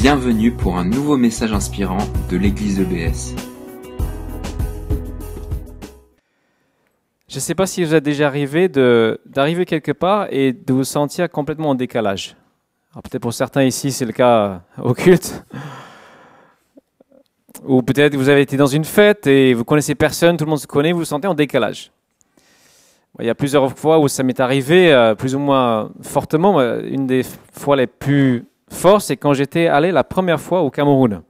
Bienvenue pour un nouveau message inspirant de l'église EBS. Je ne sais pas si vous êtes déjà arrivé d'arriver quelque part et de vous sentir complètement en décalage. Peut-être pour certains ici, c'est le cas au culte. Ou peut-être vous avez été dans une fête et vous connaissez personne, tout le monde se connaît, vous vous sentez en décalage. Il y a plusieurs fois où ça m'est arrivé, euh, plus ou moins fortement. Une des fois les plus fortes, c'est quand j'étais allé la première fois au Cameroun.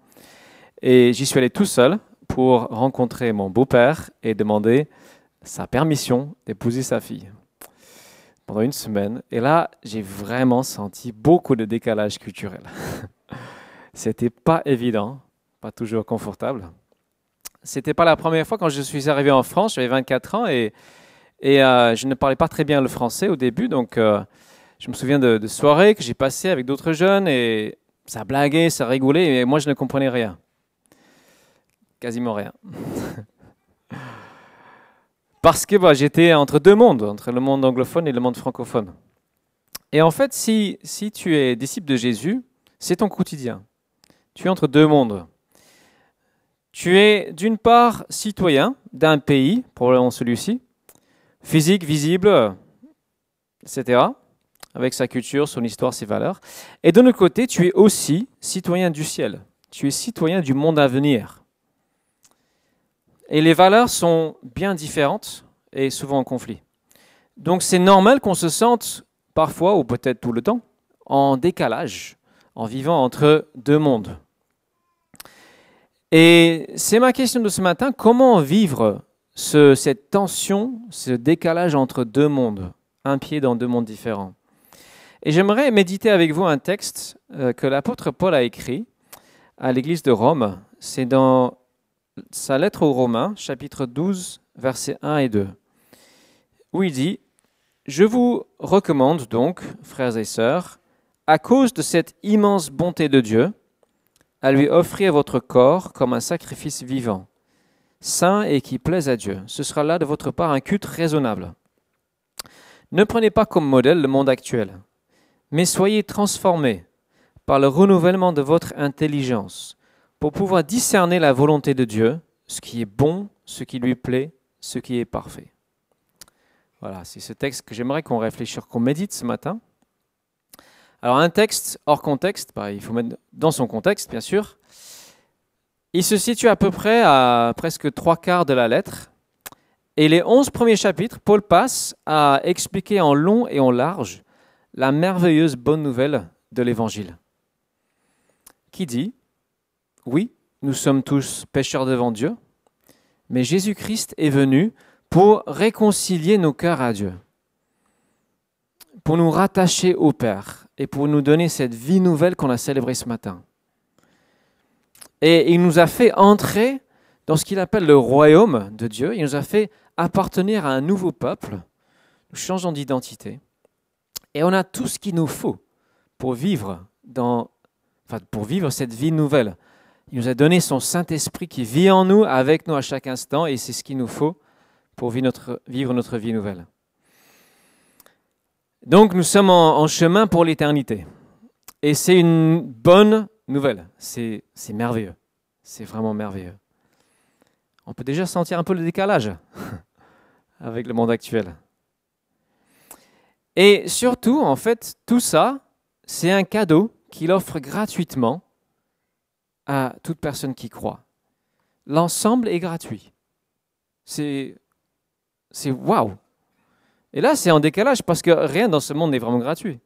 Et j'y suis allé tout seul pour rencontrer mon beau-père et demander sa permission d'épouser sa fille pendant une semaine. Et là, j'ai vraiment senti beaucoup de décalage culturel. C'était pas évident, pas toujours confortable. C'était pas la première fois quand je suis arrivé en France, j'avais 24 ans et et euh, je ne parlais pas très bien le français au début, donc euh, je me souviens de, soirées que j'ai passées avec d'autres jeunes et ça blaguait, ça rigolait, et moi je ne comprenais rien. Quasiment rien. Parce que bah, j'étais entre deux mondes, entre le monde anglophone et le monde francophone. Et en fait, si, si tu es disciple de Jésus, c'est ton quotidien. Tu es entre deux mondes. Tu es d'une part citoyen d'un pays, probablement celui-ci, physique, visible, etc., avec sa culture, son histoire, ses valeurs. Et de l'autre côté, tu es aussi citoyen du ciel. Tu es citoyen du monde à venir. Et les valeurs sont bien différentes et souvent en conflit. Donc c'est normal qu'on se sente parfois, ou peut-être tout le temps, en décalage, en vivant entre deux mondes. Et c'est ma question de ce matin, comment vivre cette tension, ce décalage entre deux mondes, un pied dans deux mondes différents. Et j'aimerais méditer avec vous un texte euh, que l'apôtre Paul a écrit à l'église de Rome. C'est dans sa lettre aux Romains, chapitre 12, versets 1 et 2, où il dit Je vous recommande donc, frères et sœurs, à cause de cette immense bonté de Dieu, à lui offrir votre corps comme un sacrifice vivant saint et qui plaise à Dieu. Ce sera là de votre part un culte raisonnable. Ne prenez pas comme modèle le monde actuel, mais soyez transformés par le renouvellement de votre intelligence pour pouvoir discerner la volonté de Dieu, ce qui est bon, ce qui lui plaît, ce qui est parfait. Voilà, c'est ce texte que j'aimerais qu'on réfléchisse, qu'on médite ce matin. Alors un texte hors contexte, bah, il faut mettre dans son contexte, bien sûr. Il se situe à peu près à presque trois quarts de la lettre. Et les onze premiers chapitres, Paul passe à expliquer en long et en large la merveilleuse bonne nouvelle de l'Évangile. Qui dit, oui, nous sommes tous pécheurs devant Dieu, mais Jésus-Christ est venu pour réconcilier nos cœurs à Dieu, pour nous rattacher au Père et pour nous donner cette vie nouvelle qu'on a célébrée ce matin. Et il nous a fait entrer dans ce qu'il appelle le royaume de Dieu. Il nous a fait appartenir à un nouveau peuple. Nous changeons d'identité. Et on a tout ce qu'il nous faut pour vivre, dans, vivre cette vie nouvelle. Il nous a donné son Saint-Esprit qui vit en nous, avec nous à chaque instant, et c'est ce qu'il nous faut pour vivre notre, vivre notre vie nouvelle. Donc nous sommes en chemin pour l'éternité. Et c'est une bonne nouvelle. C'est merveilleux. C'est vraiment merveilleux. On peut déjà sentir un peu le décalage avec le monde actuel. Et surtout, en fait, tout ça, c'est un cadeau qu'il offre gratuitement à toute personne qui croit. L'ensemble est gratuit. C'est c'est waouh. Et là, c'est en décalage parce que rien dans ce monde n'est vraiment gratuit.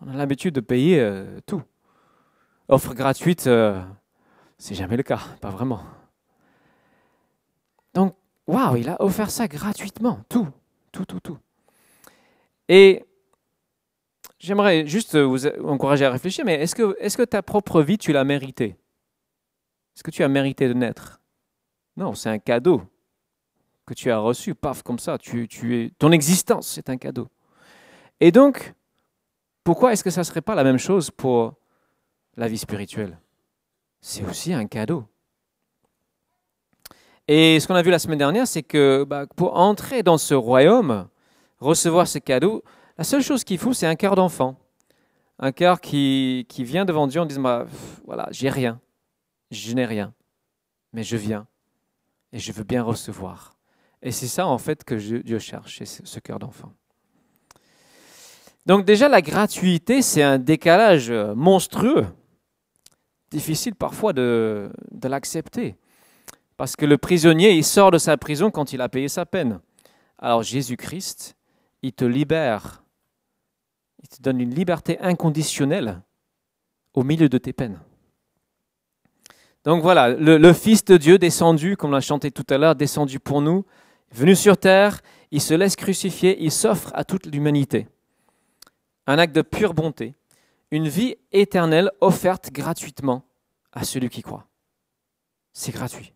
On a l'habitude de payer euh, tout offre gratuite, euh, c'est jamais le cas, pas vraiment. Donc, waouh, il a offert ça gratuitement, tout, tout, tout, tout. Et j'aimerais juste vous encourager à réfléchir, mais est-ce que, ta propre vie, tu l'as méritée? Est-ce que tu as mérité de naître? Non, c'est un cadeau que tu as reçu, paf, comme ça. Tu, ton existence, c'est un cadeau. Et donc, pourquoi est-ce que ça ne serait pas la même chose pour la vie spirituelle? C'est aussi un cadeau. Et ce qu'on a vu la semaine dernière, c'est que bah, pour entrer dans ce royaume, recevoir ce cadeau, la seule chose qu'il faut, c'est un cœur d'enfant. Un cœur qui, qui vient devant Dieu en disant, bah, voilà, j'ai rien, je n'ai rien, mais je viens et je veux bien recevoir. Et c'est ça en fait que Dieu cherche, ce cœur d'enfant. Donc déjà, la gratuité, c'est un décalage euh, monstrueux, difficile parfois de l'accepter. Parce que le prisonnier, il sort de sa prison quand il a payé sa peine. Alors Jésus-Christ, il te libère, il te donne une liberté inconditionnelle au milieu de tes peines. Donc voilà, le, Fils de Dieu descendu, comme l'a chanté tout à l'heure, descendu pour nous, venu sur terre, il se laisse crucifier, il s'offre à toute l'humanité. Un acte de pure bonté, une vie éternelle offerte gratuitement à celui qui croit. C'est gratuit.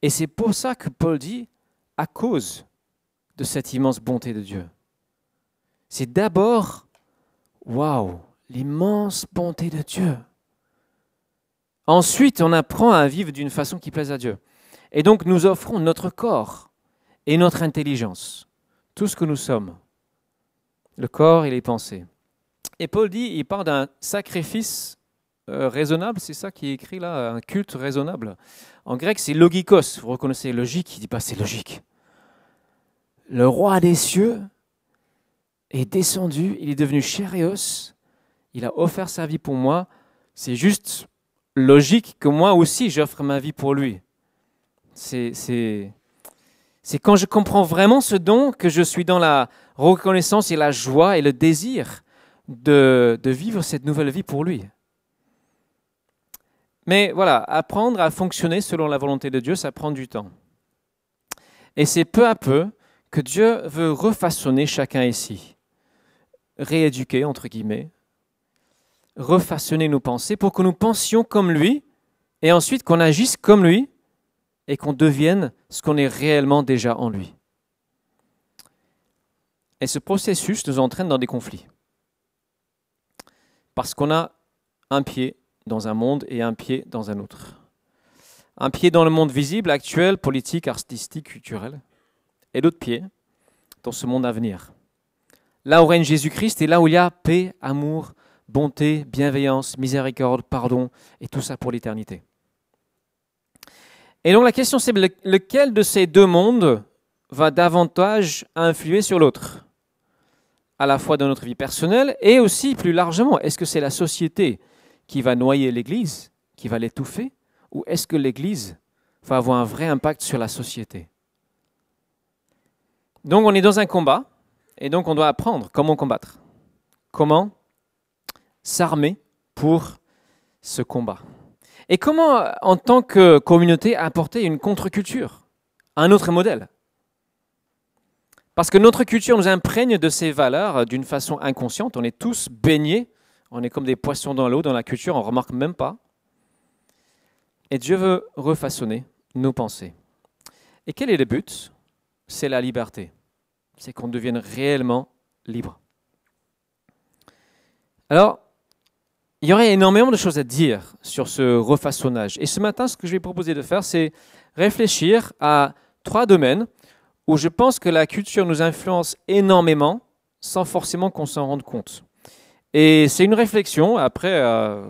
Et c'est pour ça que Paul dit, à cause de cette immense bonté de Dieu. C'est d'abord, waouh, l'immense bonté de Dieu. Ensuite, on apprend à vivre d'une façon qui plaise à Dieu. Et donc, nous offrons notre corps et notre intelligence, tout ce que nous sommes, le corps et les pensées. Et Paul dit, il parle d'un sacrifice euh, raisonnable, c'est ça qui est écrit là, un culte raisonnable. En grec, c'est logikos. Vous reconnaissez logique, il dit pas c'est logique. Le roi des cieux est descendu, il est devenu chérios, il a offert sa vie pour moi. C'est juste logique que moi aussi j'offre ma vie pour lui. C'est quand je comprends vraiment ce don que je suis dans la reconnaissance et la joie et le désir de, de vivre cette nouvelle vie pour lui. Mais voilà, apprendre à fonctionner selon la volonté de Dieu, ça prend du temps. Et c'est peu à peu que Dieu veut refaçonner chacun ici, rééduquer, entre guillemets, refaçonner nos pensées pour que nous pensions comme lui, et ensuite qu'on agisse comme lui, et qu'on devienne ce qu'on est réellement déjà en lui. Et ce processus nous entraîne dans des conflits. Parce qu'on a un pied dans un monde et un pied dans un autre. Un pied dans le monde visible, actuel, politique, artistique, culturel, et l'autre pied dans ce monde à venir. Là où règne Jésus-Christ et là où il y a paix, amour, bonté, bienveillance, miséricorde, pardon, et tout ça pour l'éternité. Et donc la question c'est lequel de ces deux mondes va davantage influer sur l'autre? À la fois dans notre vie personnelle et aussi plus largement, est-ce que c'est la société qui va noyer l'Église, qui va l'étouffer, ou est-ce que l'Église va avoir un vrai impact sur la société? Donc on est dans un combat, et donc on doit apprendre comment combattre, comment s'armer pour ce combat. Et comment, en tant que communauté, apporter une contre-culture, un autre modèle? Parce que notre culture nous imprègne de ces valeurs d'une façon inconsciente. On est tous baignés on est comme des poissons dans l'eau, dans la culture, on ne remarque même pas. Et Dieu veut refaçonner nos pensées. Et quel est le but? C'est la liberté. C'est qu'on devienne réellement libre. Alors, il y aurait énormément de choses à dire sur ce refaçonnage. Et ce matin, ce que je vais proposer de faire, c'est réfléchir à trois domaines où je pense que la culture nous influence énormément sans forcément qu'on s'en rende compte. Et c'est une réflexion. Après, euh,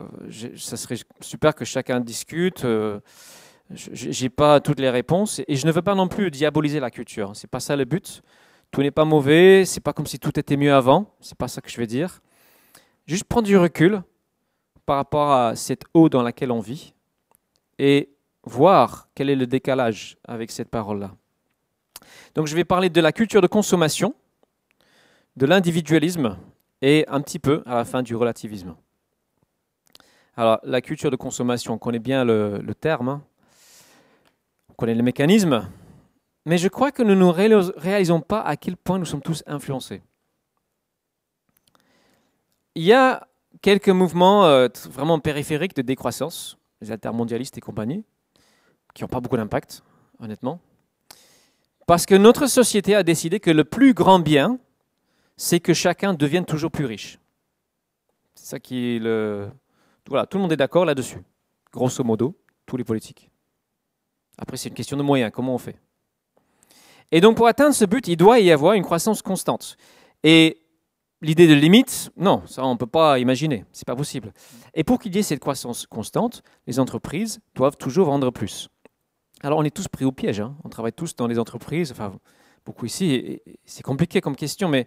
ça serait super que chacun discute. Euh, j'ai pas toutes les réponses et je ne veux pas non plus diaboliser la culture. C'est pas ça le but. Tout n'est pas mauvais. C'est pas comme si tout était mieux avant. C'est pas ça que je vais dire. Juste prendre du recul par rapport à cette eau dans laquelle on vit et voir quel est le décalage avec cette parole-là. Donc je vais parler de la culture de consommation, de l'individualisme et un petit peu à la fin du relativisme. Alors, la culture de consommation, on connaît bien le, terme, hein. on connaît le mécanisme, mais je crois que nous ne réalisons pas à quel point nous sommes tous influencés. Il y a quelques mouvements euh, vraiment périphériques de décroissance, les altermondialistes et compagnie, qui n'ont pas beaucoup d'impact, honnêtement. Parce que notre société a décidé que le plus grand bien, c'est que chacun devienne toujours plus riche. C'est ça qui le. Voilà, tout le monde est d'accord là-dessus, grosso modo, tous les politiques. Après, c'est une question de moyens, comment on fait? Et donc, pour atteindre ce but, il doit y avoir une croissance constante. Et l'idée de limite, non, ça on ne peut pas imaginer, c'est pas possible. Et pour qu'il y ait cette croissance constante, les entreprises doivent toujours vendre plus. Alors on est tous pris au piège, hein. on travaille tous dans les entreprises, enfin beaucoup ici, c'est compliqué comme question, mais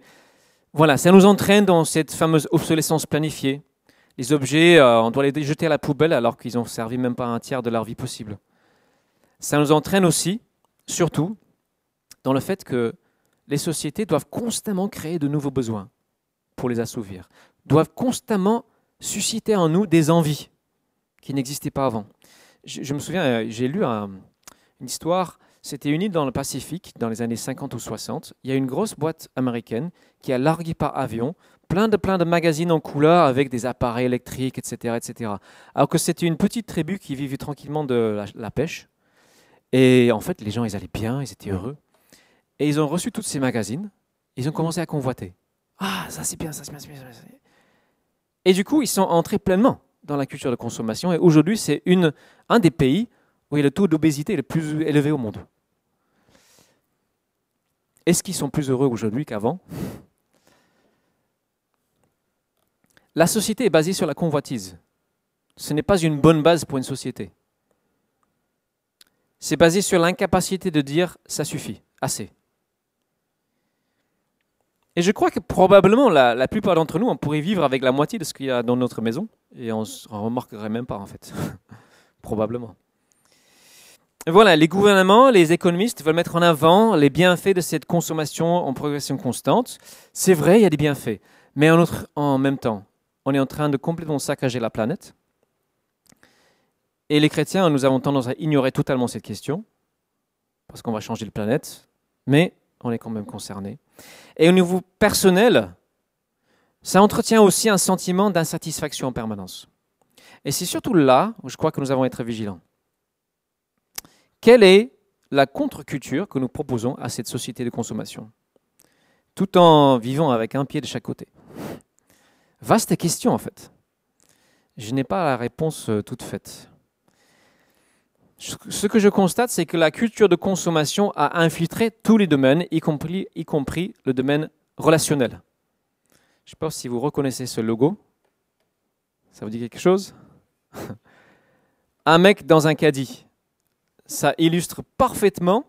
voilà, ça nous entraîne dans cette fameuse obsolescence planifiée. Les objets, euh, on doit les jeter à la poubelle alors qu'ils n'ont servi même pas un tiers de leur vie possible. Ça nous entraîne aussi, surtout, dans le fait que les sociétés doivent constamment créer de nouveaux besoins pour les assouvir, doivent constamment susciter en nous des envies qui n'existaient pas avant. Je, me souviens, euh, j'ai lu une histoire, c'était une île dans le Pacifique dans les années 50 ou 60. Il y a une grosse boîte américaine qui a largué par avion plein de, plein de magazines en couleur avec des appareils électriques, etc. etc. Alors que c'était une petite tribu qui vivait tranquillement de la, pêche. Et en fait, les gens, ils allaient bien, ils étaient heureux. Et ils ont reçu tous ces magazines, ils ont commencé à convoiter. Ah, ça c'est bien, ça c'est bien, ça c'est bien. Et du coup, ils sont entrés pleinement dans la culture de consommation. Et aujourd'hui, c'est un des pays où il y a le taux d'obésité le plus élevé au monde. Est-ce qu'ils sont plus heureux aujourd'hui qu'avant? La société est basée sur la convoitise. Ce n'est pas une bonne base pour une société. C'est basé sur l'incapacité de dire ça suffit, assez. Et je crois que probablement la, plupart d'entre nous, on pourrait vivre avec la moitié de ce qu'il y a dans notre maison et on ne remarquerait même pas en fait. probablement. voilà, les gouvernements, les économistes veulent mettre en avant les bienfaits de cette consommation en progression constante. C'est vrai, il y a des bienfaits. Mais en, même temps, on est en train de complètement saccager la planète. Et les chrétiens, nous avons tendance à ignorer totalement cette question, parce qu'on va changer la planète. Mais on est quand même concerné. Et au niveau personnel, ça entretient aussi un sentiment d'insatisfaction en permanence. Et c'est surtout là où je crois que nous avons à être vigilants. Quelle est la contre-culture que nous proposons à cette société de consommation? Tout en vivant avec un pied de chaque côté. Vaste question en fait. Je n'ai pas la réponse euh, toute faite. Ce que je constate, c'est que la culture de consommation a infiltré tous les domaines, y compris, le domaine relationnel. Je ne sais pas si vous reconnaissez ce logo. Ça vous dit quelque chose? Un mec dans un caddie. Ça illustre parfaitement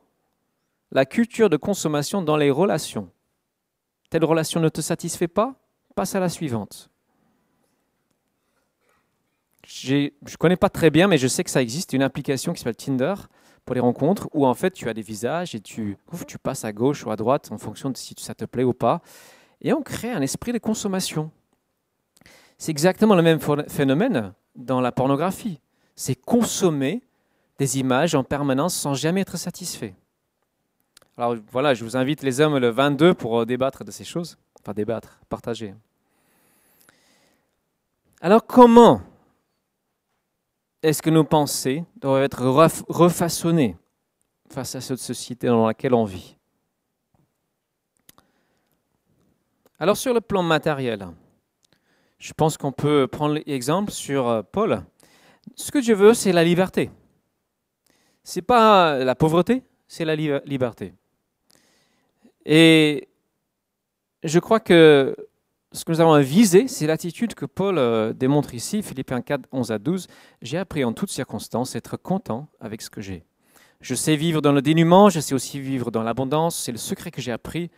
la culture de consommation dans les relations. Telle relation ne te satisfait pas? Passe à la suivante je ne connais pas très bien, mais je sais que ça existe, une application qui s'appelle Tinder pour les rencontres, où en fait tu as des visages et tu, tu passes à gauche ou à droite en fonction de si ça te plaît ou pas. Et on crée un esprit de consommation. C'est exactement le même phénomène dans la pornographie. C'est consommer des images en permanence sans jamais être satisfait. Alors voilà, je vous invite les hommes le 22 pour euh, débattre de ces choses. Enfin débattre, partager. Alors comment est-ce que nos pensées doivent être refaçonnées face à cette société dans laquelle on vit? Alors sur le plan matériel, je pense qu'on peut prendre l'exemple sur euh, Paul. Ce que Dieu veut, c'est la liberté. C'est pas la pauvreté, c'est la liberté. Et je crois que ce que nous avons à viser, c'est l'attitude que Paul euh, démontre ici, Philippiens 4, 11 à 12. J'ai appris en toutes circonstances être content avec ce que j'ai. Je sais vivre dans le dénuement, je sais aussi vivre dans l'abondance. C'est le secret que j'ai appris,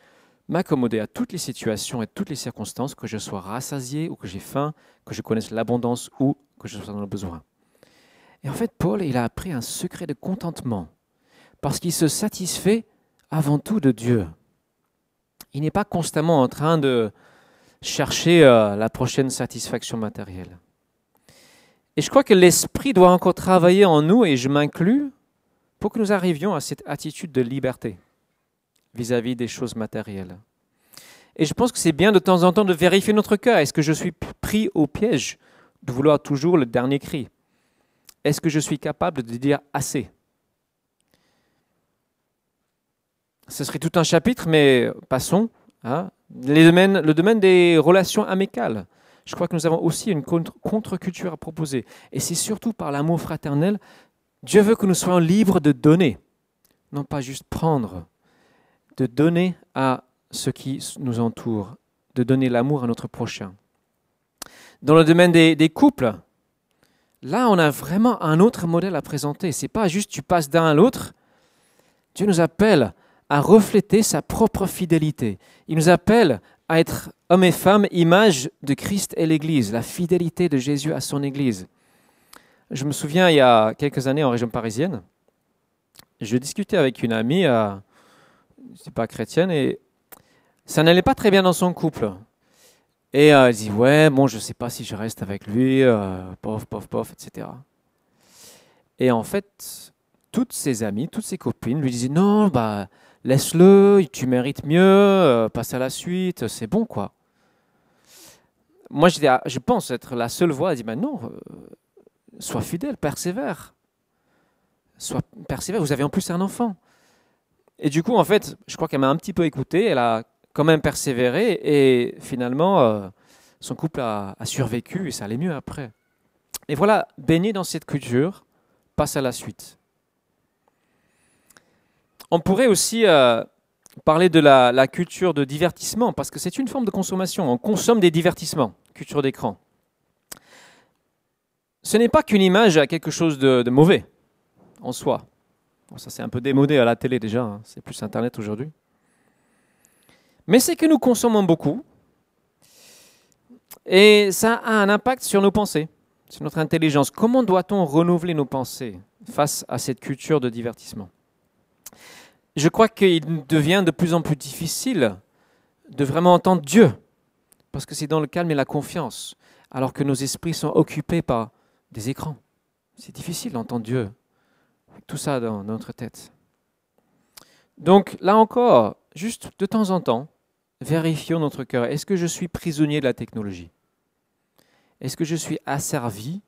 m'accommoder à toutes les situations et toutes les circonstances, que je sois rassasié ou que j'ai faim, que je connaisse l'abondance ou que je sois dans le besoin. Et en fait, Paul, il a appris un secret de contentement, parce qu'il se satisfait avant tout de Dieu. Il n'est pas constamment en train de chercher euh, la prochaine satisfaction matérielle. Et je crois que l'esprit doit encore travailler en nous, et je m'inclus, pour que nous arrivions à cette attitude de liberté vis-à-vis des choses matérielles. Et je pense que c'est bien de temps en temps de vérifier notre cœur. Est-ce que je suis pris au piège de vouloir toujours le dernier cri? Est-ce que je suis capable de dire assez? Ce serait tout un chapitre, mais passons. Hein le domaine des relations amicales. Je crois que nous avons aussi une contre-culture à proposer. Et c'est surtout par l'amour fraternel. Dieu veut que nous soyons libres de donner, non pas juste prendre, de donner à ceux qui nous entourent, de donner l'amour à notre prochain. Dans le domaine des, des, couples, là, on a vraiment un autre modèle à présenter. C'est pas juste tu passes d'un à l'autre. Dieu nous appelle à refléter sa propre fidélité. Il nous appelle à être hommes et femmes, image de Christ et l'Église, la fidélité de Jésus à son Église. Je me souviens, il y a quelques années en région parisienne, je discutais avec une amie, euh, c'est pas chrétienne, et ça n'allait pas très bien dans son couple. Et euh, elle dit ouais, bon, je sais pas si je reste avec lui, euh, pof, pof, pof, etc. Et en fait, toutes ses amies, toutes ses copines lui disaient non, bah laisse-le, tu mérites mieux, euh, passe à la suite, c'est bon quoi. Moi, je, pense être la seule voix à dire, non, euh, sois fidèle, persévère. Sois persévère, vous avez en plus un enfant. Et du coup, en fait, je crois qu'elle m'a un petit peu écouté, elle a quand même persévéré, et finalement, euh, son couple a, a, survécu, et ça allait mieux après. Et voilà, baigner dans cette culture, passe à la suite. On pourrait aussi euh, parler de la, culture de divertissement, parce que c'est une forme de consommation. On consomme des divertissements, culture d'écran. Ce n'est pas qu'une image à quelque chose de, mauvais en soi. Ça c'est un peu démodé à la télé déjà, hein. c'est plus Internet aujourd'hui. Mais c'est que nous consommons beaucoup et ça a un impact sur nos pensées, sur notre intelligence. Comment doit-on renouveler nos pensées face à cette culture de divertissement? Je crois qu'il devient de plus en plus difficile de vraiment entendre Dieu, parce que c'est dans le calme et la confiance, alors que nos esprits sont occupés par des écrans. C'est difficile d'entendre Dieu, tout ça dans notre tête. Donc là encore, juste de temps en temps, vérifions notre cœur. Est-ce que je suis prisonnier de la technologie? Est-ce que je suis asservi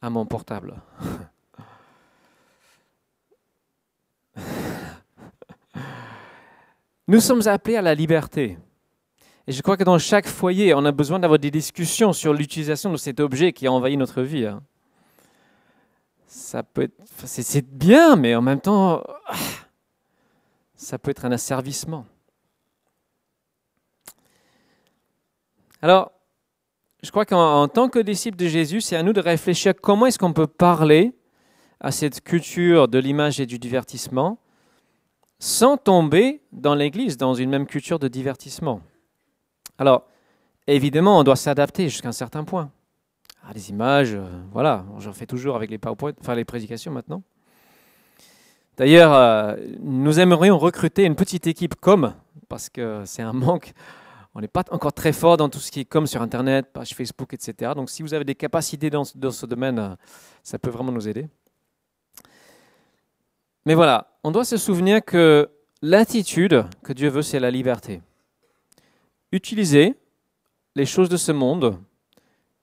à mon portable? Nous sommes appelés à la liberté. Et je crois que dans chaque foyer, on a besoin d'avoir des discussions sur l'utilisation de cet objet qui a envahi notre vie. Hein. Ça peut être, c'est bien, mais en même temps, ah, ça peut être un asservissement. Alors, je crois qu'en tant que disciples de Jésus, c'est à nous de réfléchir comment est-ce qu'on peut parler à cette culture de l'image et du divertissement sans tomber dans l'Église, dans une même culture de divertissement. Alors, évidemment, on doit s'adapter jusqu'à un certain point. Ah, les images, euh, voilà, j'en fais toujours avec les PowerPoint, les prédications maintenant. D'ailleurs, euh, nous aimerions recruter une petite équipe com, parce que c'est un manque. On n'est pas encore très fort dans tout ce qui est com sur Internet, page Facebook, etc. Donc si vous avez des capacités dans, dans ce domaine, euh, ça peut vraiment nous aider. Mais voilà, on doit se souvenir que l'attitude que Dieu veut, c'est la liberté. Utiliser les choses de ce monde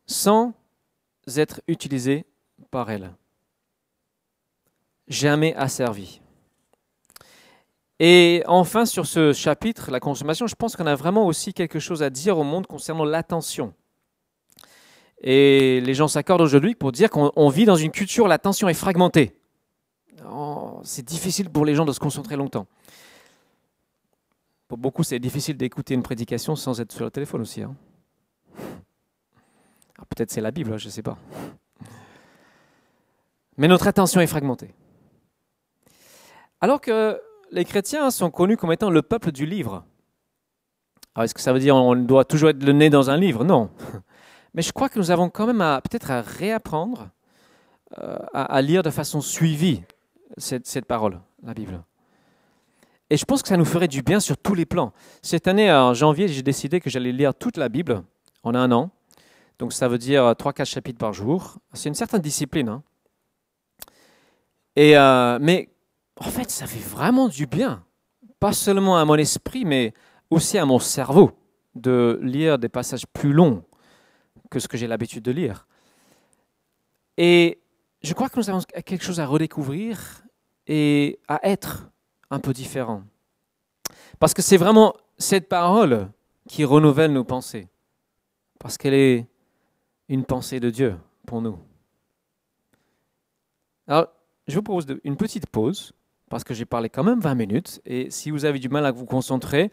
sans être utilisé par elles. Jamais asservi. Et enfin, sur ce chapitre, la consommation, je pense qu'on a vraiment aussi quelque chose à dire au monde concernant l'attention. Et les gens s'accordent aujourd'hui pour dire qu'on vit dans une culture où l'attention est fragmentée c'est difficile pour les gens de se concentrer longtemps. Pour beaucoup, c'est difficile d'écouter une prédication sans être sur le téléphone aussi. Hein. Peut-être c'est la Bible, je ne sais pas. Mais notre attention est fragmentée. Alors que les chrétiens sont connus comme étant le peuple du livre. est-ce que ça veut dire qu'on doit toujours être le nez dans un livre? Non. Mais je crois que nous avons quand même peut-être à réapprendre euh, à, lire de façon suivie cette, parole, la Bible. Et je pense que ça nous ferait du bien sur tous les plans. Cette année, en janvier, j'ai décidé que j'allais lire toute la Bible en un an. Donc ça veut dire 3-4 chapitres par jour. C'est une certaine discipline. Hein. Et, euh, mais en fait, ça fait vraiment du bien. Pas seulement à mon esprit, mais aussi à mon cerveau de lire des passages plus longs que ce que j'ai l'habitude de lire. Et je crois que nous avons quelque chose à redécouvrir et à être un peu différent. Parce que c'est vraiment cette parole qui renouvelle nos pensées. Parce qu'elle est une pensée de Dieu pour nous. Alors, je vous propose une petite pause parce que j'ai parlé quand même 20 minutes. Et si vous avez du mal à vous concentrer,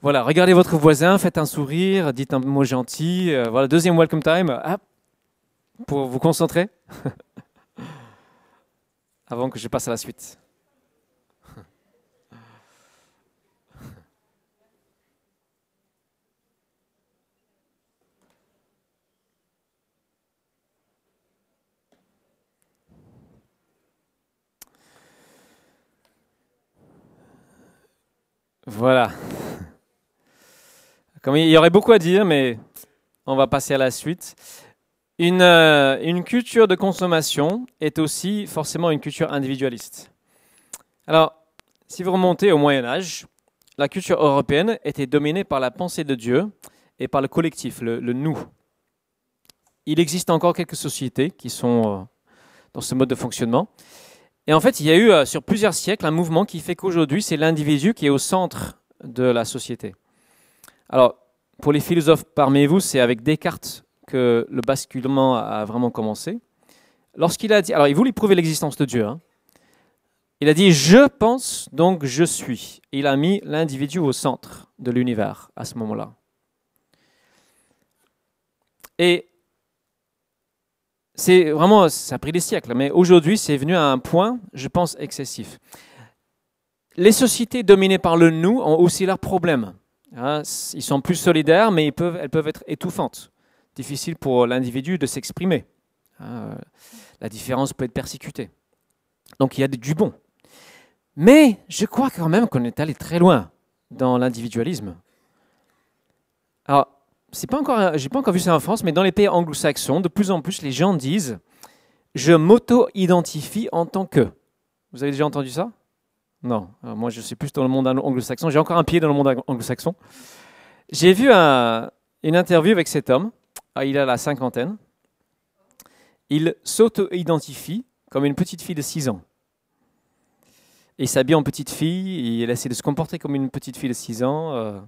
voilà, regardez votre voisin, faites un sourire, dites un mot gentil. Euh, voilà, deuxième welcome time, pour vous concentrer. Avant que je passe à la suite. Voilà. Comme il y aurait beaucoup à dire, mais on va passer à la suite. Une, euh, une culture de consommation est aussi forcément une culture individualiste. Alors, si vous remontez au Moyen Âge, la culture européenne était dominée par la pensée de Dieu et par le collectif, le, nous. Il existe encore quelques sociétés qui sont euh, dans ce mode de fonctionnement. Et en fait, il y a eu euh, sur plusieurs siècles un mouvement qui fait qu'aujourd'hui, c'est l'individu qui est au centre de la société. Alors, pour les philosophes parmi vous, c'est avec Descartes que le basculement a vraiment commencé. Lorsqu'il a dit, alors il voulait prouver l'existence de Dieu. Hein. Il a dit je pense donc je suis. Il a mis l'individu au centre de l'univers à ce moment-là. Et c'est vraiment, ça a pris des siècles, mais aujourd'hui, c'est venu à un point, je pense, excessif. Les sociétés dominées par le nous ont aussi leurs problèmes. Hein. ils sont plus solidaires, mais elles peuvent être étouffantes. Difficile pour l'individu de s'exprimer. Hein. la différence peut être persécutée. Donc il y a du bon. Mais je crois quand même qu'on est allé très loin dans l'individualisme. Alors, c'est pas encore, j'ai pas encore vu ça en France, mais dans les pays anglo-saxons, de plus en plus, les gens disent je m'auto-identifie en tant que. Vous avez déjà entendu ça? Non. moi, je suis plus dans le monde anglo-saxon. J'ai encore un pied dans le monde anglo-saxon. J'ai vu une interview avec cet homme. Ah, il a la cinquantaine. Il s'auto-identifie comme une petite fille de 6 ans. Il s'habille en petite fille, il essaie de se comporter comme une petite fille de 6 ans. Euh.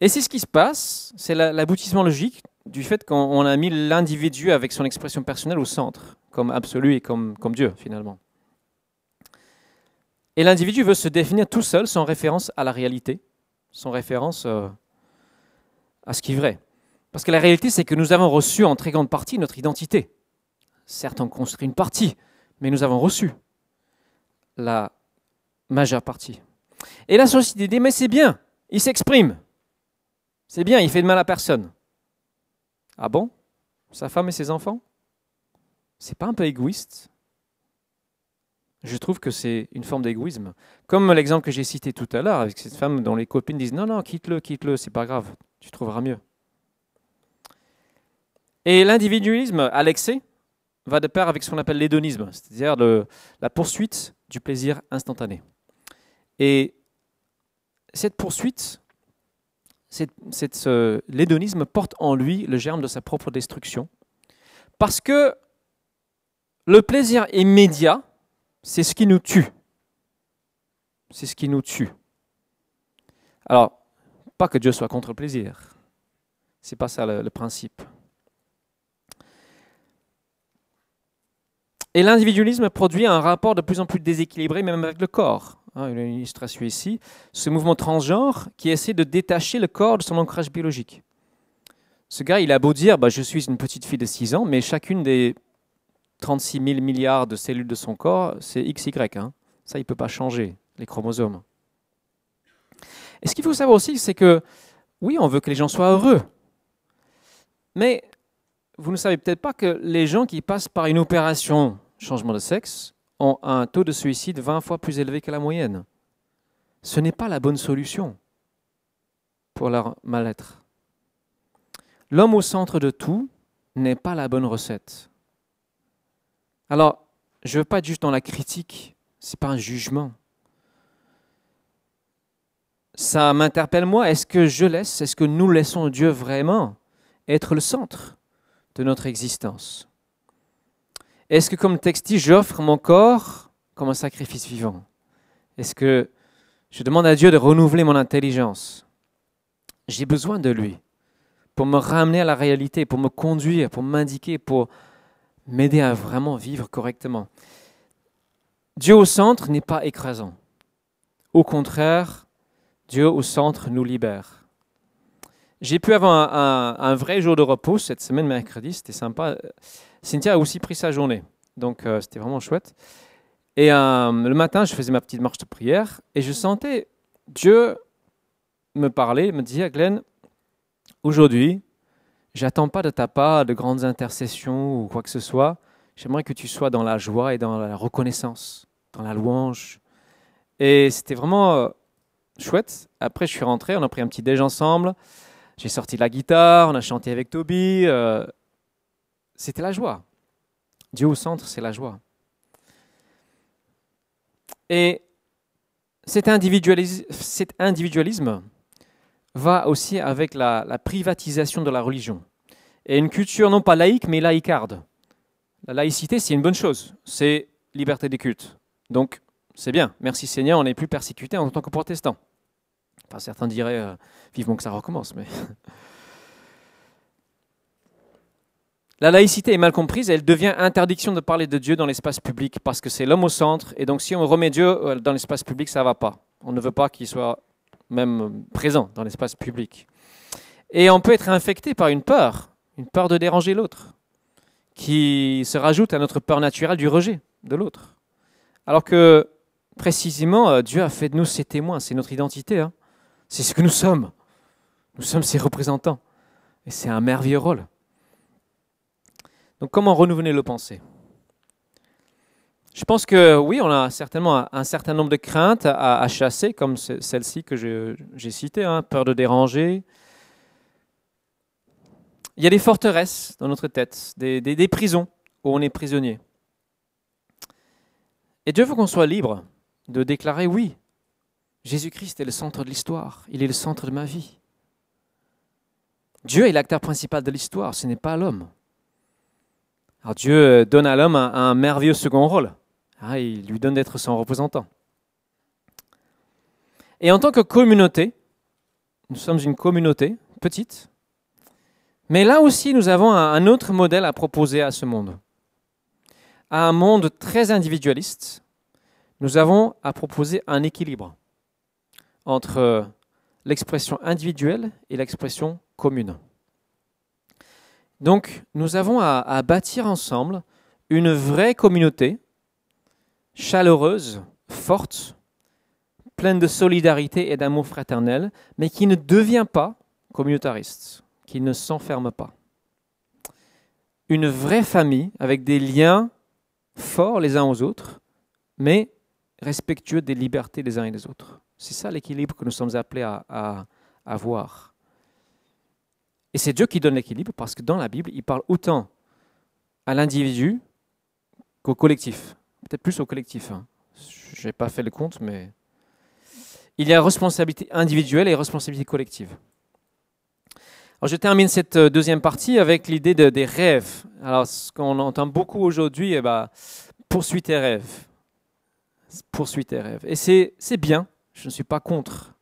Et c'est ce qui se passe, c'est l'aboutissement logique du fait qu'on a mis l'individu avec son expression personnelle au centre, comme absolu et comme, comme Dieu finalement. Et l'individu veut se définir tout seul sans référence à la réalité, sans référence euh, à ce qui est vrai. Parce que la réalité, c'est que nous avons reçu en très grande partie notre identité. Certes, on construit une partie, mais nous avons reçu la majeure partie. Et la société dit, mais c'est bien, il s'exprime. C'est bien, il fait de mal à personne. Ah bon? Sa femme et ses enfants? C'est pas un peu égoïste? Je trouve que c'est une forme d'égoïsme. Comme l'exemple que j'ai cité tout à l'heure avec cette femme dont les copines disent non, non, quitte-le, quitte-le, c'est pas grave, tu trouveras mieux. Et l'individualisme à l'excès va de pair avec ce qu'on appelle l'hédonisme, c'est-à-dire la poursuite du plaisir instantané. Et cette poursuite cette, l'hédonisme porte en lui le germe de sa propre destruction. Parce que le plaisir immédiat, c'est ce qui nous tue. C'est ce qui nous tue. Alors, pas que Dieu soit contre le plaisir. C'est pas ça le principe. Et l'individualisme produit un rapport de plus en plus déséquilibré, même avec le corps. Hein, une illustration ici, ce mouvement transgenre qui essaie de détacher le corps de son ancrage biologique. Ce gars, il a beau dire bah, Je suis une petite fille de 6 ans, mais chacune des 36 000 milliards de cellules de son corps, c'est XY. Hein. Ça, il ne peut pas changer, les chromosomes. Et ce qu'il faut savoir aussi, c'est que, oui, on veut que les gens soient heureux. Mais vous ne savez peut-être pas que les gens qui passent par une opération changement de sexe ont un taux de suicide 20 fois plus élevé que la moyenne. Ce n'est pas la bonne solution pour leur mal-être. L'homme au centre de tout n'est pas la bonne recette. Alors, je ne veux pas être juste dans la critique, ce n'est pas un jugement. Ça m'interpelle moi, est-ce que je laisse, est-ce que nous laissons Dieu vraiment être le centre de notre existence? Est-ce que, comme le j'offre mon corps comme un sacrifice vivant? Est-ce que je demande à Dieu de renouveler mon intelligence? J'ai besoin de lui pour me ramener à la réalité, pour me conduire, pour m'indiquer, pour m'aider à vraiment vivre correctement. Dieu au centre n'est pas écrasant. Au contraire, Dieu au centre nous libère. J'ai pu avoir un, vrai jour de repos cette semaine, mercredi, c'était sympa. Cynthia a aussi pris sa journée, donc euh, c'était vraiment chouette. Et euh, le matin, je faisais ma petite marche de prière et je sentais Dieu me parler, me dire, Glenn, aujourd'hui, j'attends pas de ta part de grandes intercessions ou quoi que ce soit. J'aimerais que tu sois dans la joie et dans la reconnaissance, dans la louange. Et c'était vraiment euh, chouette. Après, je suis rentré, on a pris un petit déj ensemble. J'ai sorti la guitare, on a chanté avec Toby. C'était la joie. Dieu au centre, c'est la joie. Et cet individualisme, va aussi avec la, la, privatisation de la religion. Et une culture non pas laïque, mais laïcarde. La laïcité, c'est une bonne chose. C'est liberté des cultes. Donc, c'est bien. Merci Seigneur, on n'est plus persécuté en tant que protestant. Enfin, certains diraient euh, vivement que ça recommence, mais. La laïcité est mal comprise, elle devient interdiction de parler de Dieu dans l'espace public parce que c'est l'homme au centre. Et donc, si on remet Dieu euh, dans l'espace public, ça ne va pas. On ne veut pas qu'il soit même présent dans l'espace public. Et on peut être infecté par une peur, une peur de déranger l'autre, qui se rajoute à notre peur naturelle du rejet de l'autre. Alors que précisément, euh, Dieu a fait de nous ses témoins, c'est notre identité, hein. c'est ce que nous sommes. Nous sommes ses représentants. Et c'est un merveilleux rôle. Donc comment renouveler le pensée? Je pense que oui, on a certainement un certain nombre de craintes à, chasser, comme celle-ci que j'ai citée, hein, peur de déranger. Il y a des forteresses dans notre tête, des prisons où on est prisonnier. Et Dieu veut qu'on soit libre de déclarer oui, Jésus-Christ est le centre de l'histoire, il est le centre de ma vie. Dieu est l'acteur principal de l'histoire, ce n'est pas l'homme. Alors Dieu donne à l'homme un, merveilleux second rôle. Ah, il lui donne d'être son représentant. Et en tant que communauté, nous sommes une communauté petite, mais là aussi nous avons un autre modèle à proposer à ce monde. À un monde très individualiste, nous avons à proposer un équilibre entre l'expression individuelle et l'expression commune. Donc, nous avons à, bâtir ensemble une vraie communauté chaleureuse, forte, pleine de solidarité et d'amour fraternel, mais qui ne devient pas communautariste, qui ne s'enferme pas. Une vraie famille avec des liens forts les uns aux autres, mais respectueux des libertés des uns et des autres. C'est ça l'équilibre que nous sommes appelés à, avoir. Et c'est Dieu qui donne l'équilibre parce que dans la Bible, il parle autant à l'individu qu'au collectif. Peut-être plus au collectif. Hein. Je n'ai pas fait le compte, mais il y a responsabilité individuelle et responsabilité collective. Je termine cette euh, deuxième partie avec l'idée de, des rêves. Alors ce qu'on entend beaucoup aujourd'hui, eh ben, poursuis tes rêves poursuis tes rêves. Et c'est bien, je ne suis pas contre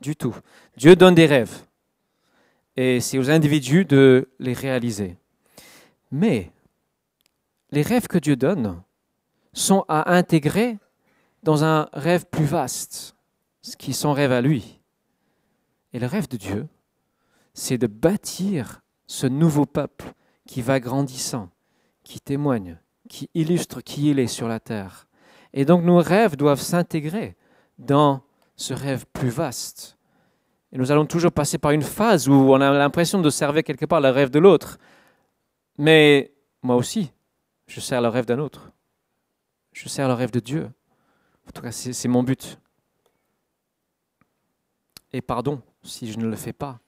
du tout. Dieu donne des rêves. Et c'est aux individus de les réaliser. Mais les rêves que Dieu donne sont à intégrer dans un rêve plus vaste, ce qui est son rêve à lui. Et le rêve de Dieu, c'est de bâtir ce nouveau peuple qui va grandissant, qui témoigne, qui illustre qui il est sur la terre, et donc nos rêves doivent s'intégrer dans ce rêve plus vaste. Et nous allons toujours passer par une phase où on a l'impression de servir quelque part le rêve de l'autre. Mais moi aussi, je sers le rêve d'un autre. Je sers le rêve de Dieu. En tout cas, c'est mon but. Et pardon si je ne le fais pas.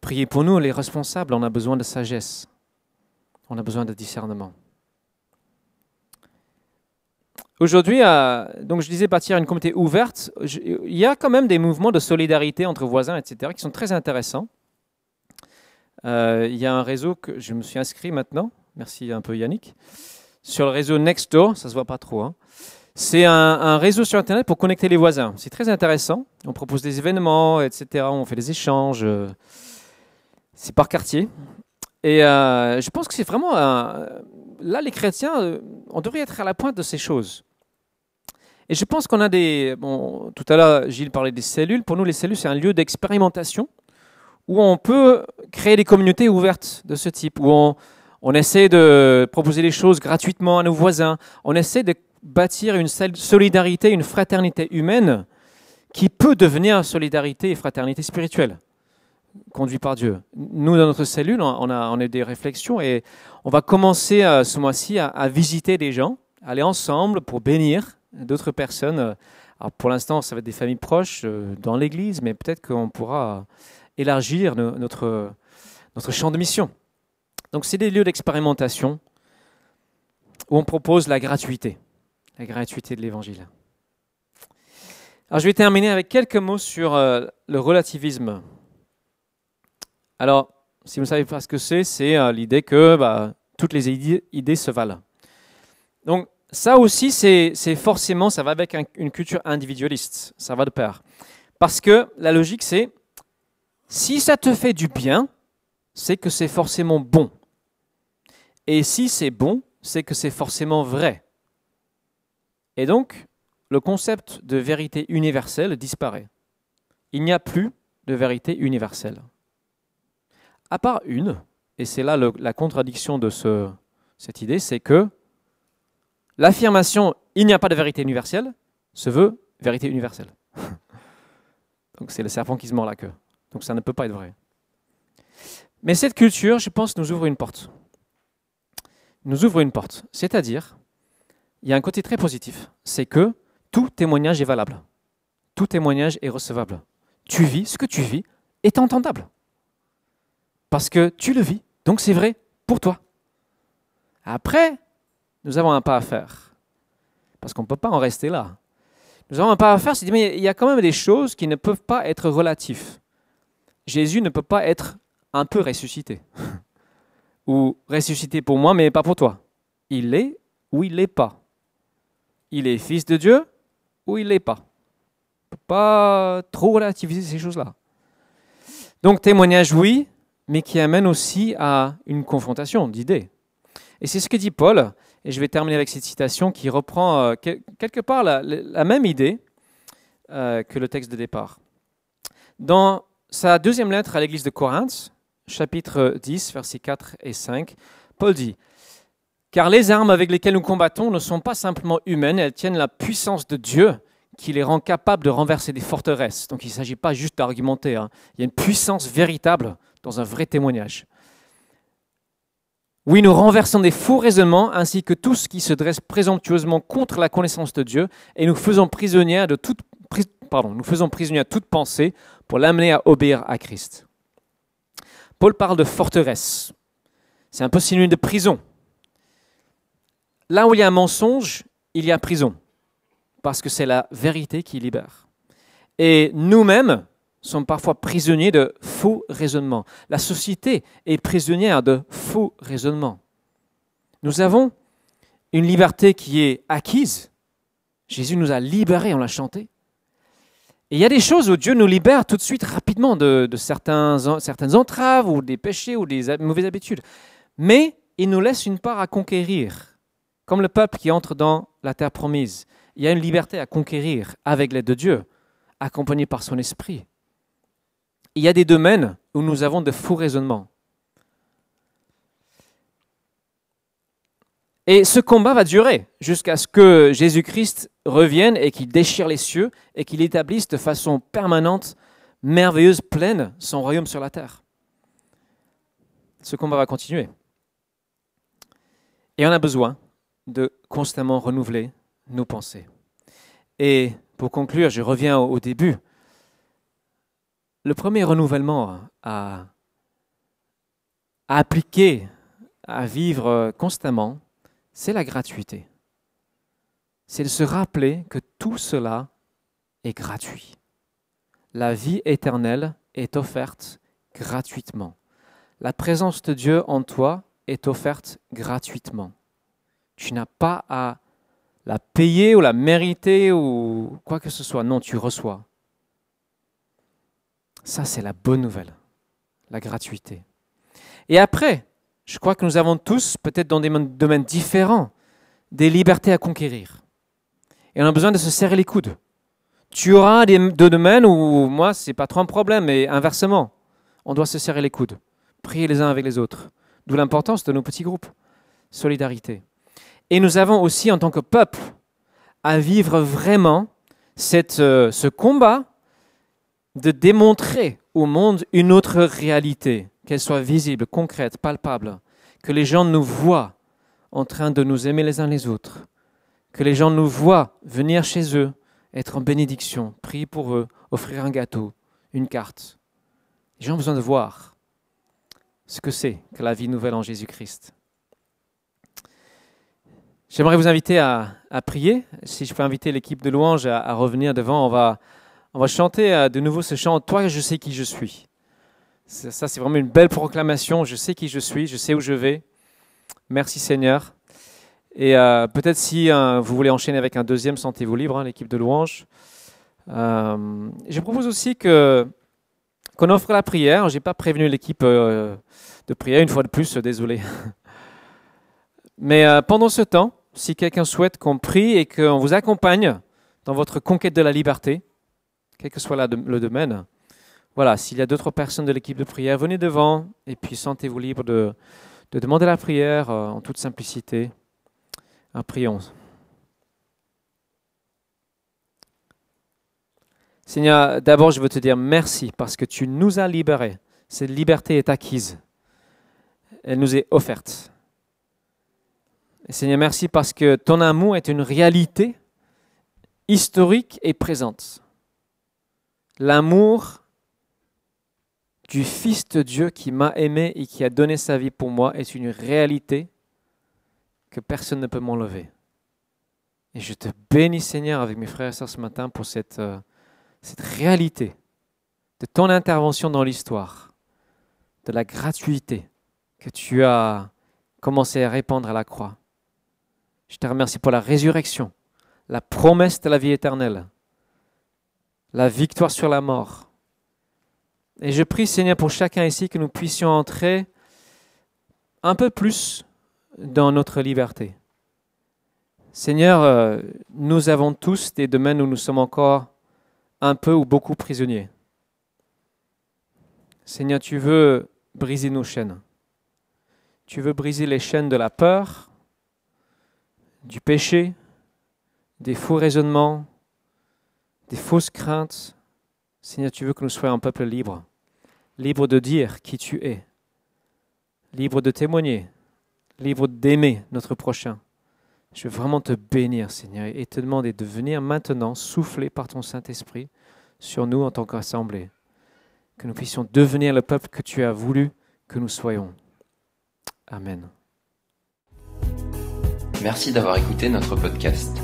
Priez pour nous, les responsables, on a besoin de sagesse. On a besoin de discernement. Aujourd'hui, euh, donc je disais bâtir une communauté ouverte. il y a quand même des mouvements de solidarité entre voisins, etc., qui sont très intéressants. Euh, il y a un réseau que je me suis inscrit maintenant. Merci un peu Yannick. Sur le réseau Nextdoor, ça se voit pas trop. Hein. C'est un, réseau sur Internet pour connecter les voisins. C'est très intéressant. On propose des événements, etc. On fait des échanges. C'est par quartier. Et euh, je pense que c'est vraiment là les chrétiens, on devrait être à la pointe de ces choses Et je pense qu'on a des... Bon, tout à l'heure, Gilles parlait des cellules. Pour nous, les cellules, c'est un lieu d'expérimentation où on peut créer des communautés ouvertes de ce type, où on, on essaie de proposer des choses gratuitement à nos voisins. On essaie de bâtir une solidarité, une fraternité humaine qui peut devenir solidarité et fraternité spirituelle, conduite par Dieu. Nous, dans notre cellule, on a, on a des réflexions et on va commencer euh, ce mois-ci à, à visiter des gens, aller ensemble pour bénir d'autres personnes. Alors pour l'instant, ça va être des familles proches euh, dans l'Église, mais peut-être qu'on pourra élargir notre, notre champ de mission. Donc c'est des lieux d'expérimentation où on propose la gratuité, la gratuité de l'Évangile. Alors je vais terminer avec quelques mots sur euh, le relativisme. Alors, si vous ne savez pas ce que c'est, c'est euh, l'idée que bah, toutes les idées, se valent. Donc ça aussi, c'est forcément, ça va avec une culture individualiste, ça va de pair. Parce que la logique, c'est si ça te fait du bien, c'est que c'est forcément bon. Et si c'est bon, c'est que c'est forcément vrai. Et donc, le concept de vérité universelle disparaît. Il n'y a plus de vérité universelle. À part une, et c'est là la contradiction de ce, cette idée, c'est que l'affirmation il n'y a pas de vérité universelle se veut vérité universelle. Donc c'est le serpent qui se mord la queue. Donc ça ne peut pas être vrai. Mais cette culture, je pense, nous ouvre une porte. Nous ouvre une porte. C'est-à-dire, il y a un côté très positif, c'est que tout témoignage est valable. Tout témoignage est recevable. Tu vis, ce que tu vis est entendable. Parce que tu le vis, donc c'est vrai pour toi. Après, nous avons un pas à faire. Parce qu'on ne peut pas en rester là. Nous avons un pas à faire, c'est mais il y a quand même des choses qui ne peuvent pas être relatives. Jésus ne peut pas être un peu ressuscité. ou ressuscité pour moi, mais pas pour toi. Il est ou il n'est pas. Il est fils de Dieu ou il n'est pas. On ne peut pas trop relativiser ces choses-là. Donc témoignage, oui, mais qui amène aussi à une confrontation d'idées. Et c'est ce que dit Paul, et je vais terminer avec cette citation qui reprend euh, quelque part la, même idée euh, que le texte de départ. Dans sa deuxième lettre à l'église de Corinthe, chapitre 10, versets 4 et 5, Paul dit Car les armes avec lesquelles nous combattons ne sont pas simplement humaines, elles tiennent la puissance de Dieu qui les rend capables de renverser des forteresses. Donc il ne s'agit pas juste d'argumenter, hein. il y a une puissance véritable dans un vrai témoignage. Oui, nous renversons des faux raisonnements ainsi que tout ce qui se dresse présomptueusement contre la connaissance de Dieu et nous faisons prisonniers de toute, pardon, nous faisons toute pensée pour l'amener à obéir à Christ. Paul parle de forteresse. C'est un peu synonyme de prison. Là où il y a un mensonge, il y a prison, parce que c'est la vérité qui libère. Et nous-mêmes sommes parfois prisonniers de faux raisonnements. La société est prisonnière de faux raisonnements. Nous avons une liberté qui est acquise. Jésus nous a libérés, on l'a chanté. Et il y a des choses où Dieu nous libère tout de suite rapidement de, certaines entraves ou des péchés ou des mauvaises habitudes. Mais il nous laisse une part à conquérir, comme le peuple qui entre dans la terre promise. Il y a une liberté à conquérir avec l'aide de Dieu, accompagnée par son esprit. Il y a des domaines où nous avons de faux raisonnements. Et ce combat va durer jusqu'à ce que Jésus-Christ revienne et qu'il déchire les cieux et qu'il établisse de façon permanente, merveilleuse, pleine son royaume sur la terre. Ce combat va continuer. Et on a besoin de constamment renouveler nos pensées. Et pour conclure, je reviens au début. Le premier renouvellement à, appliquer, à vivre constamment, c'est la gratuité. C'est de se rappeler que tout cela est gratuit. La vie éternelle est offerte gratuitement. La présence de Dieu en toi est offerte gratuitement. Tu n'as pas à la payer ou la mériter ou quoi que ce soit. Non, tu reçois. Ça, c'est la bonne nouvelle, la gratuité. Et après, je crois que nous avons tous, peut-être dans des domaines différents, des libertés à conquérir. Et on a besoin de se serrer les coudes. Tu auras des, domaines où moi, c'est pas trop un problème, mais inversement, on doit se serrer les coudes, prier les uns avec les autres. D'où l'importance de nos petits groupes. Solidarité. Et nous avons aussi, en tant que peuple, à vivre vraiment cette, euh, ce combat de démontrer au monde une autre réalité, qu'elle soit visible, concrète, palpable, que les gens nous voient en train de nous aimer les uns les autres, que les gens nous voient venir chez eux, être en bénédiction, prier pour eux, offrir un gâteau, une carte. Les gens ont besoin de voir ce que c'est que la vie nouvelle en Jésus-Christ. J'aimerais vous inviter à, prier. Si je peux inviter l'équipe de louange à, revenir devant, on va, on va chanter euh, de nouveau ce chant Toi, je sais qui je suis. Ça, c'est vraiment une belle proclamation. Je sais qui je suis, je sais où je vais. Merci Seigneur. Et euh, peut-être si euh, vous voulez enchaîner avec un deuxième, sentez-vous libre, hein, l'équipe de louange. Euh, je propose aussi que qu'on offre la prière. J'ai pas prévenu l'équipe de prière une fois de plus, désolé. Mais pendant ce temps, si quelqu'un souhaite qu'on prie et qu'on vous accompagne dans votre conquête de la liberté, quel que soit le domaine, voilà, s'il y a d'autres personnes de l'équipe de prière, venez devant et puis sentez-vous libre de, de demander la prière en toute simplicité. Prions. Seigneur, d'abord je veux te dire merci parce que tu nous as libérés. Cette liberté est acquise. Elle nous est offerte. Et Seigneur, merci parce que ton amour est une réalité historique et présente. L'amour du Fils de Dieu qui m'a aimé et qui a donné sa vie pour moi est une réalité que personne ne peut m'enlever. Et je te bénis Seigneur avec mes frères et sœurs ce matin pour cette, euh, réalité de ton intervention dans l'histoire, de la gratuité que tu as commencé à répandre à la croix. Je te remercie pour la résurrection, la promesse de la vie éternelle, la victoire sur la mort. Et je prie Seigneur pour chacun ici que nous puissions entrer un peu plus dans notre liberté. Seigneur, euh, nous avons tous des domaines où nous sommes encore un peu ou beaucoup prisonniers. Seigneur, tu veux briser nos chaînes. Tu veux briser les chaînes de la peur, du péché, des faux raisonnements, des fausses craintes. Seigneur, tu veux que nous soyons un peuple libre, libre de dire qui tu es, libre de témoigner, libre d'aimer notre prochain. Je veux vraiment te bénir, Seigneur, et te demander de venir maintenant souffler par ton Saint-Esprit sur nous en tant qu'assemblée, que nous puissions devenir le peuple que tu as voulu que nous soyons. Amen. Merci d'avoir écouté notre podcast.